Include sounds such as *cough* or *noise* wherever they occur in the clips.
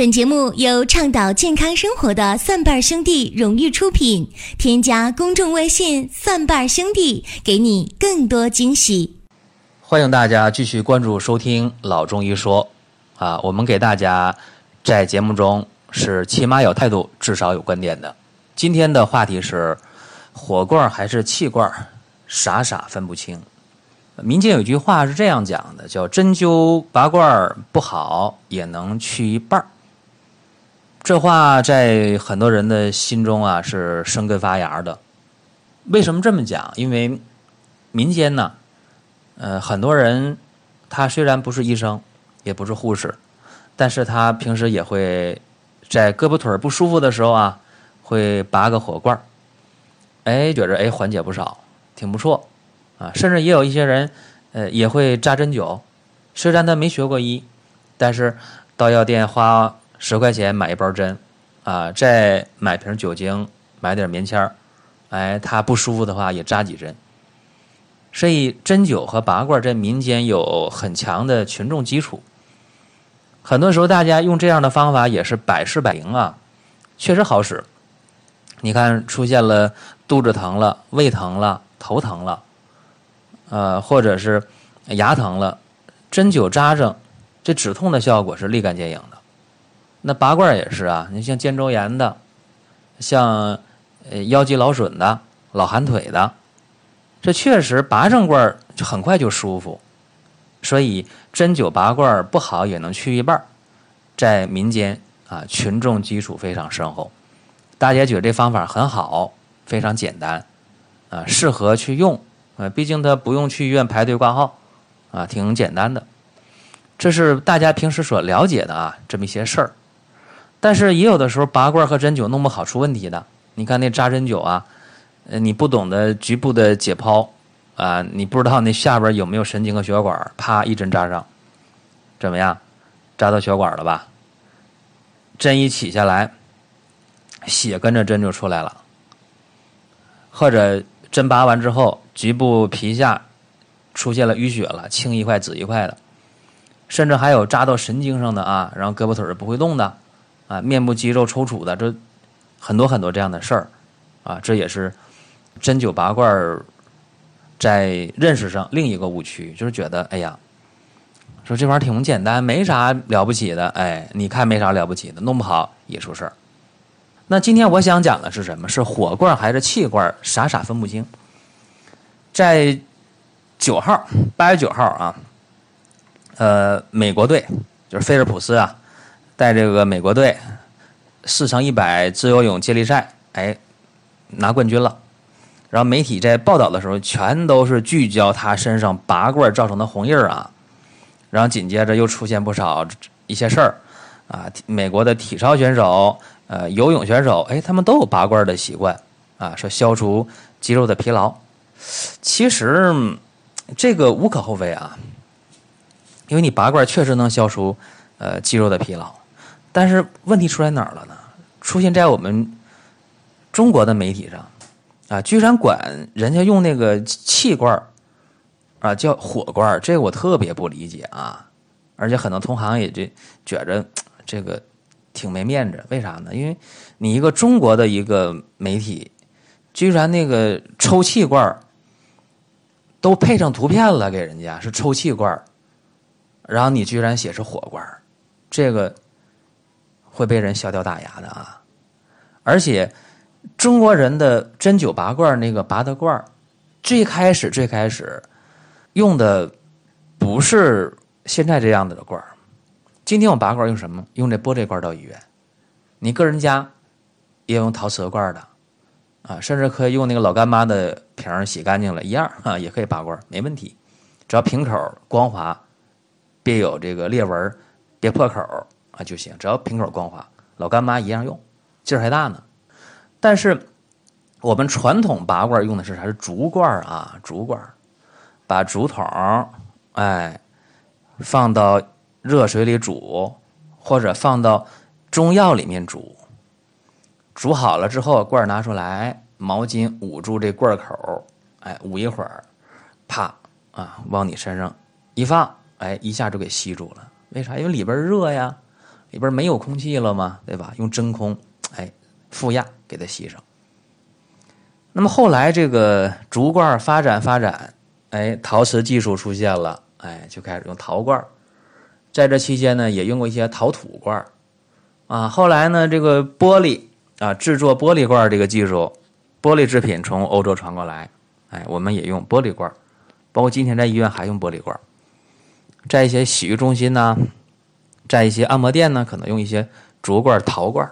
本节目由倡导健康生活的蒜瓣兄弟荣誉出品。添加公众微信“蒜瓣兄弟”，给你更多惊喜。欢迎大家继续关注收听《老中医说》啊，我们给大家在节目中是起码有态度，至少有观点的。今天的话题是火罐还是气罐，傻傻分不清。民间有句话是这样讲的，叫“针灸拔罐不好也能去一半儿”。这话在很多人的心中啊是生根发芽的。为什么这么讲？因为民间呢，呃，很多人他虽然不是医生，也不是护士，但是他平时也会在胳膊腿不舒服的时候啊，会拔个火罐哎，觉着哎缓解不少，挺不错啊。甚至也有一些人，呃，也会扎针灸，虽然他没学过医，但是到药店花。十块钱买一包针，啊，再买瓶酒精，买点棉签儿，哎，他不舒服的话也扎几针。所以针灸和拔罐在民间有很强的群众基础。很多时候大家用这样的方法也是百试百灵啊，确实好使。你看出现了肚子疼了、胃疼了、头疼了，呃，或者是牙疼了，针灸扎上，这止痛的效果是立竿见影的。那拔罐也是啊，你像肩周炎的，像呃腰肌劳损的、老寒腿的，这确实拔上罐就很快就舒服。所以针灸拔罐不好也能去一半，在民间啊群众基础非常深厚，大家觉得这方法很好，非常简单啊，适合去用啊，毕竟它不用去医院排队挂号啊，挺简单的。这是大家平时所了解的啊，这么一些事儿。但是也有的时候拔罐和针灸弄不好出问题的。你看那扎针灸啊，你不懂得局部的解剖啊，你不知道那下边有没有神经和血管，啪一针扎上，怎么样？扎到血管了吧？针一起下来，血跟着针就出来了。或者针拔完之后，局部皮下出现了淤血了，青一块紫一块的，甚至还有扎到神经上的啊，然后胳膊腿儿不会动的。啊，面部肌肉抽搐的，这很多很多这样的事儿，啊，这也是针灸拔罐在认识上另一个误区，就是觉得，哎呀，说这玩意儿挺简单，没啥了不起的，哎，你看没啥了不起的，弄不好也出事儿。那今天我想讲的是什么？是火罐还是气罐？傻傻分不清。在九号，八月九号啊，呃，美国队就是菲尔普斯啊。带这个美国队四乘一百自由泳接力赛，哎，拿冠军了。然后媒体在报道的时候，全都是聚焦他身上拔罐造成的红印儿啊。然后紧接着又出现不少一些事儿啊，美国的体操选手、呃游泳选手，哎，他们都有拔罐的习惯啊，说消除肌肉的疲劳。其实这个无可厚非啊，因为你拔罐确实能消除呃肌肉的疲劳。但是问题出在哪儿了呢？出现在我们中国的媒体上，啊，居然管人家用那个气罐啊叫火罐这个我特别不理解啊！而且很多同行也这觉着 *tsk* 这个挺没面子，为啥呢？因为你一个中国的一个媒体，居然那个抽气罐都配上图片了，给人家是抽气罐然后你居然写是火罐这个。会被人笑掉大牙的啊！而且中国人的针灸拔罐那个拔的罐最开始最开始用的不是现在这样子的罐今天我拔罐用什么？用这玻璃罐到医院。你个人家也用陶瓷罐的啊，甚至可以用那个老干妈的瓶洗干净了，一样啊，也可以拔罐没问题。只要瓶口光滑，别有这个裂纹，别破口。啊就行，只要瓶口光滑，老干妈一样用，劲儿还大呢。但是我们传统拔罐用的是啥？是竹罐啊，竹罐，把竹筒哎放到热水里煮，或者放到中药里面煮，煮好了之后，罐拿出来，毛巾捂住这罐口，哎，捂一会儿，啪啊，往你身上一放，哎，一下就给吸住了。为啥？因为里边热呀。里边没有空气了吗？对吧？用真空，哎，负压给它吸上。那么后来这个竹罐发展发展，哎，陶瓷技术出现了，哎，就开始用陶罐。在这期间呢，也用过一些陶土罐啊。后来呢，这个玻璃啊，制作玻璃罐这个技术，玻璃制品从欧洲传过来，哎，我们也用玻璃罐，包括今天在医院还用玻璃罐，在一些洗浴中心呢，在一些按摩店呢，可能用一些竹罐、陶罐。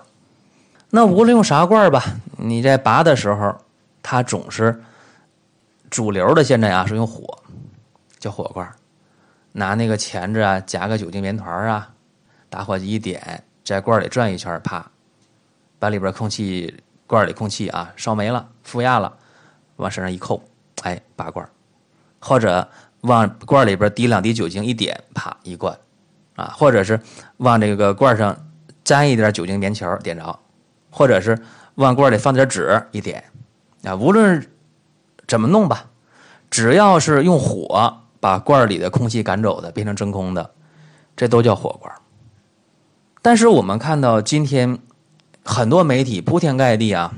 那无论用啥罐吧，你在拔的时候。它总是主流的，现在啊是用火，叫火罐，拿那个钳子啊夹个酒精棉团啊，打火机一点，在罐里转一圈，啪，把里边空气罐里空气啊烧没了，负压了，往身上一扣，哎，拔罐，或者往罐里边滴两滴酒精一点，啪一灌，啊，或者是往这个罐上沾一点酒精棉球点着，或者是往罐里放点纸一点。啊，无论怎么弄吧，只要是用火把罐里的空气赶走的，变成真空的，这都叫火罐。但是我们看到今天很多媒体铺天盖地啊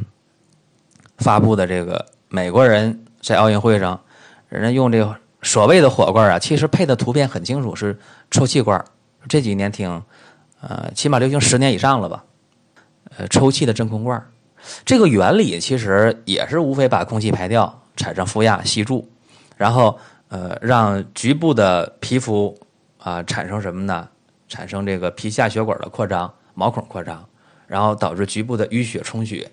发布的这个美国人在奥运会上，人家用这个所谓的火罐啊，其实配的图片很清楚，是抽气罐。这几年挺呃，起码流行十年以上了吧？呃，抽气的真空罐。这个原理其实也是无非把空气排掉，产生负压吸住，然后呃让局部的皮肤啊产生什么呢？产生这个皮下血管的扩张、毛孔扩张，然后导致局部的淤血充血，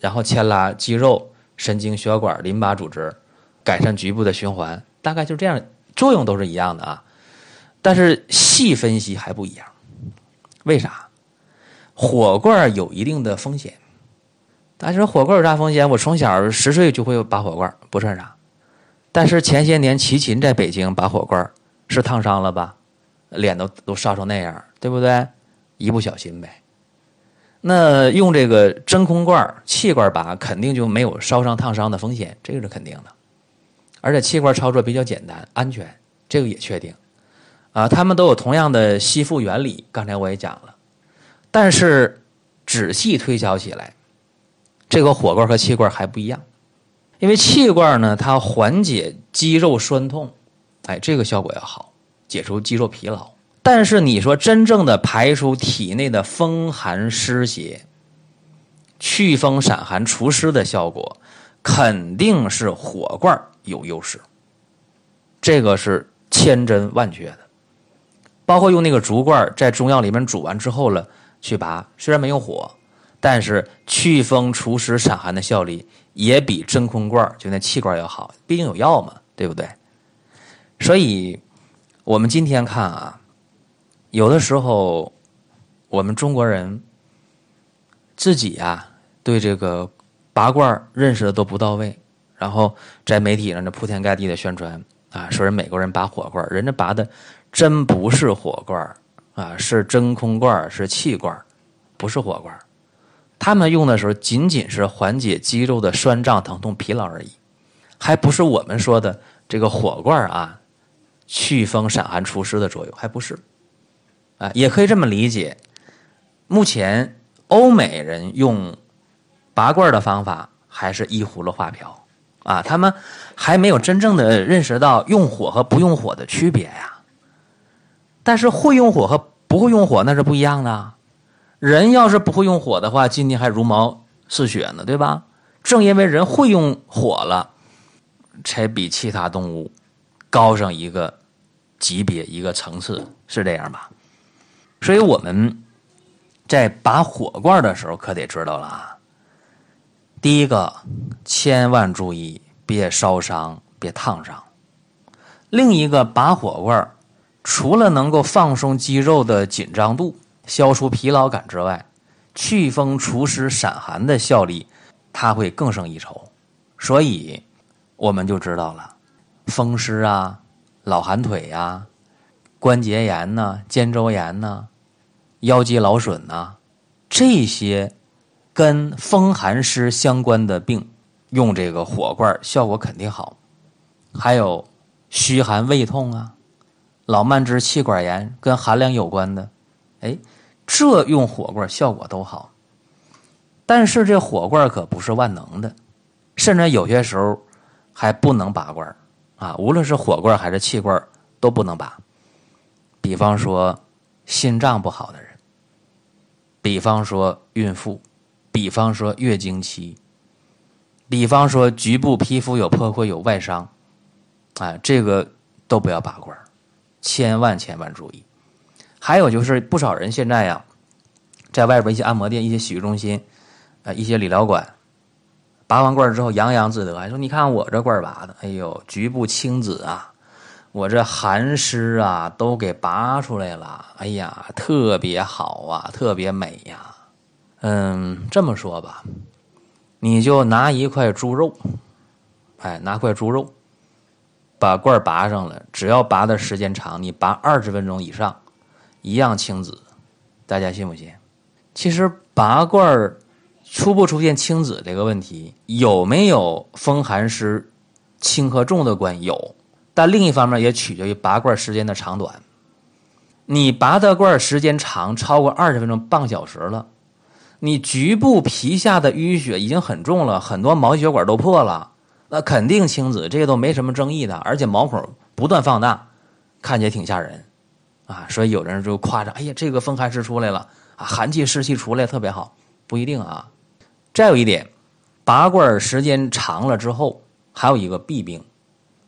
然后牵拉肌肉、神经、血管、淋巴组织，改善局部的循环，大概就这样，作用都是一样的啊。但是细分析还不一样，为啥？火罐有一定的风险。大家说火罐有啥风险？我从小十岁就会拔火罐，不算啥。但是前些年齐秦在北京拔火罐，是烫伤了吧？脸都都烧成那样，对不对？一不小心呗。那用这个真空罐、气罐拔，肯定就没有烧伤、烫伤的风险，这个是肯定的。而且气罐操作比较简单、安全，这个也确定。啊，他们都有同样的吸附原理，刚才我也讲了。但是仔细推敲起来。这个火罐和气罐还不一样，因为气罐呢，它缓解肌肉酸痛，哎，这个效果要好，解除肌肉疲劳。但是你说真正的排出体内的风寒湿邪、祛风散寒除湿的效果，肯定是火罐有优势。这个是千真万确的。包括用那个竹罐在中药里面煮完之后了去拔，虽然没有火。但是祛风除湿散寒的效力也比真空罐就那气罐要好，毕竟有药嘛，对不对？所以，我们今天看啊，有的时候我们中国人自己啊，对这个拔罐认识的都不到位，然后在媒体上这铺天盖地的宣传啊，说人美国人拔火罐，人家拔的真不是火罐啊，是真空罐，是气罐，不是火罐。他们用的时候仅仅是缓解肌肉的酸胀、疼痛、疲劳而已，还不是我们说的这个火罐啊，祛风散寒除湿的作用，还不是。啊，也可以这么理解。目前欧美人用拔罐的方法还是依葫芦画瓢啊，他们还没有真正的认识到用火和不用火的区别呀。但是会用火和不会用火那是不一样的。人要是不会用火的话，今天还如毛似雪呢，对吧？正因为人会用火了，才比其他动物高上一个级别、一个层次，是这样吧？所以我们在拔火罐的时候，可得知道了啊。第一个，千万注意别烧伤、别烫伤。另一个，拔火罐除了能够放松肌肉的紧张度。消除疲劳感之外，祛风除湿散寒的效力，它会更胜一筹。所以，我们就知道了，风湿啊、老寒腿呀、关节炎呐、肩周炎呐、腰肌劳损呐，这些跟风寒湿相关的病，用这个火罐效果肯定好。还有虚寒胃痛啊、老慢支、气管炎跟寒凉有关的，哎。这用火罐效果都好。但是这火罐可不是万能的，甚至有些时候还不能拔罐啊！无论是火罐还是气罐都不能拔。比方说心脏不好的人，比方说孕妇，比方说月经期，比方说局部皮肤有破溃有外伤，啊，这个都不要拔罐千万千万注意。还有就是不少人现在呀，在外边一些按摩店、一些洗浴中心。呃一些理疗馆拔完罐之后洋洋自得，说：“你看我这罐拔的，哎呦，局部青紫啊，我这寒湿啊都给拔出来了，哎呀，特别好啊，特别美呀。”嗯，这么说吧，你就拿一块猪肉，哎，拿块猪肉，把罐拔上了，只要拔的时间长，你拔二十分钟以上，一样青紫，大家信不信？其实拔罐儿。出不出现青紫这个问题，有没有风寒湿轻和重的关系？有，但另一方面也取决于拔罐时间的长短。你拔的罐时间长，超过二十分钟、半小时了，你局部皮下的淤血已经很重了，很多毛细血管都破了，那肯定青紫，这个都没什么争议的。而且毛孔不断放大，看起来挺吓人啊。所以有人就夸张：“哎呀，这个风寒湿出来了啊，寒气湿气出来特别好。”不一定啊。再有一点，拔罐时间长了之后，还有一个弊病，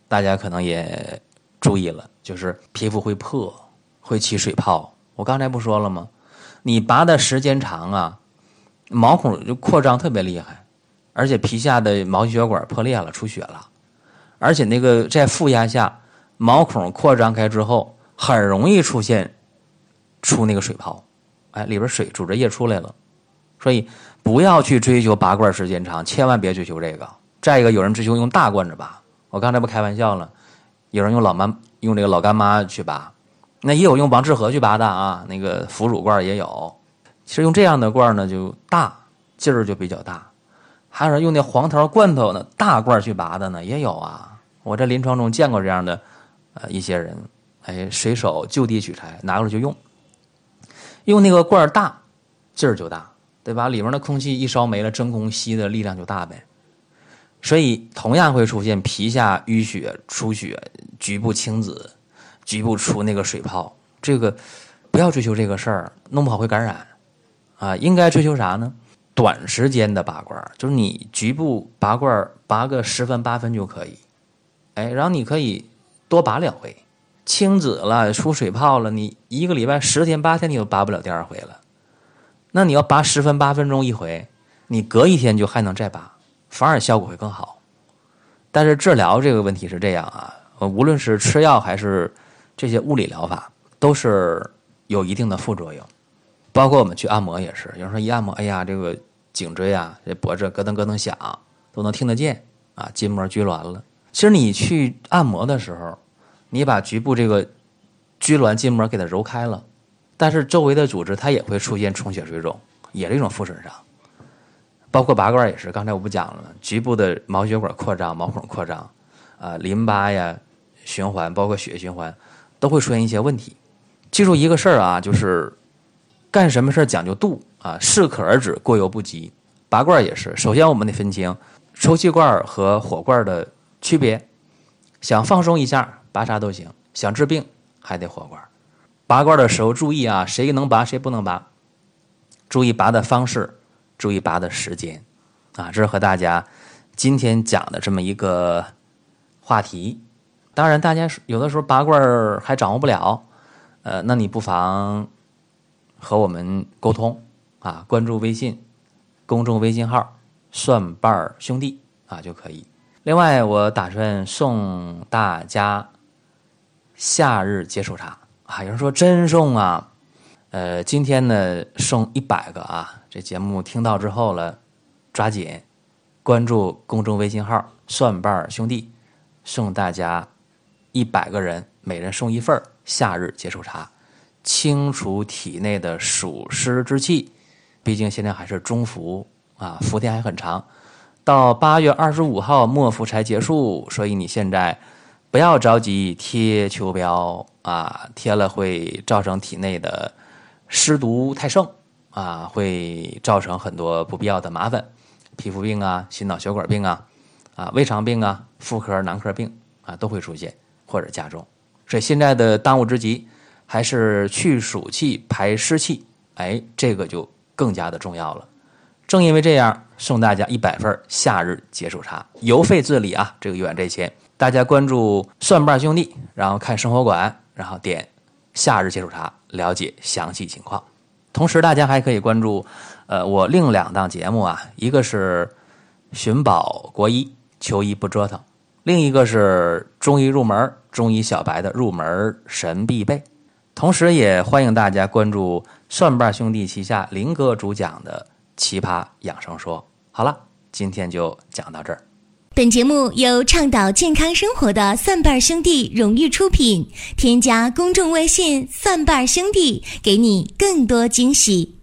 大家可能也注意了，就是皮肤会破，会起水泡。我刚才不说了吗？你拔的时间长啊，毛孔就扩张特别厉害，而且皮下的毛细血管破裂了，出血了，而且那个在负压下，毛孔扩张开之后，很容易出现出那个水泡，哎，里边水组织液出来了，所以。不要去追求拔罐时间长，千万别追求这个。再一个，有人追求用大罐子拔，我刚才不开玩笑了，有人用老妈用这个老干妈去拔，那也有用王致和去拔的啊，那个腐乳罐也有。其实用这样的罐呢，就大劲儿就比较大。还有用那黄桃罐头呢，大罐去拔的呢，也有啊。我在临床中见过这样的呃一些人，哎，随手就地取材，拿过来就用，用那个罐大，劲儿就大。对吧？里面的空气一烧没了，真空吸的力量就大呗。所以同样会出现皮下淤血、出血、局部青紫、局部出那个水泡。这个不要追求这个事儿，弄不好会感染啊。应该追求啥呢？短时间的拔罐，就是你局部拔罐拔个十分八分就可以。哎，然后你可以多拔两回，青紫了、出水泡了，你一个礼拜十天八天你都拔不了第二回了。那你要拔十分八分钟一回，你隔一天就还能再拔，反而效果会更好。但是治疗这个问题是这样啊，无论是吃药还是这些物理疗法，都是有一定的副作用。包括我们去按摩也是，有人说一按摩，哎呀，这个颈椎啊，这脖子咯噔咯噔响，都能听得见啊，筋膜拘挛了。其实你去按摩的时候，你把局部这个拘挛筋膜给它揉开了。但是周围的组织它也会出现充血水肿，也是一种副损伤。包括拔罐也是，刚才我不讲了，局部的毛血管扩张、毛孔扩张，啊，淋巴呀循环，包括血液循环，都会出现一些问题。记住一个事儿啊，就是干什么事儿讲究度啊，适可而止，过犹不及。拔罐也是，首先我们得分清抽气罐和火罐的区别。想放松一下，拔啥都行；想治病，还得火罐。拔罐的时候注意啊，谁能拔谁不能拔，注意拔的方式，注意拔的时间，啊，这是和大家今天讲的这么一个话题。当然，大家有的时候拔罐还掌握不了，呃，那你不妨和我们沟通啊，关注微信公众微信号“蒜瓣兄弟”啊就可以。另外，我打算送大家夏日解暑茶。啊，有人说真送啊，呃，今天呢送一百个啊，这节目听到之后了，抓紧关注公众微信号“蒜瓣兄弟”，送大家一百个人，每人送一份夏日解暑茶，清除体内的暑湿之气。毕竟现在还是中伏啊，伏天还很长，到八月二十五号末伏才结束，所以你现在。不要着急贴秋膘啊，贴了会造成体内的湿毒太盛啊，会造成很多不必要的麻烦，皮肤病啊、心脑血管病啊、啊胃肠病啊、妇科、男科病啊都会出现或者加重。所以现在的当务之急还是去暑气、排湿气，哎，这个就更加的重要了。正因为这样，送大家一百份夏日解暑茶，邮费自理啊，这个远这钱。大家关注蒜瓣兄弟，然后看生活馆，然后点夏日解暑茶，了解详细情况。同时，大家还可以关注，呃，我另两档节目啊，一个是寻宝国医，求医不折腾；另一个是中医入门，中医小白的入门神必备。同时，也欢迎大家关注蒜瓣兄弟旗下林哥主讲的。奇葩养生说，好了，今天就讲到这儿。本节目由倡导健康生活的蒜瓣兄弟荣誉出品，添加公众微信“蒜瓣兄弟”，给你更多惊喜。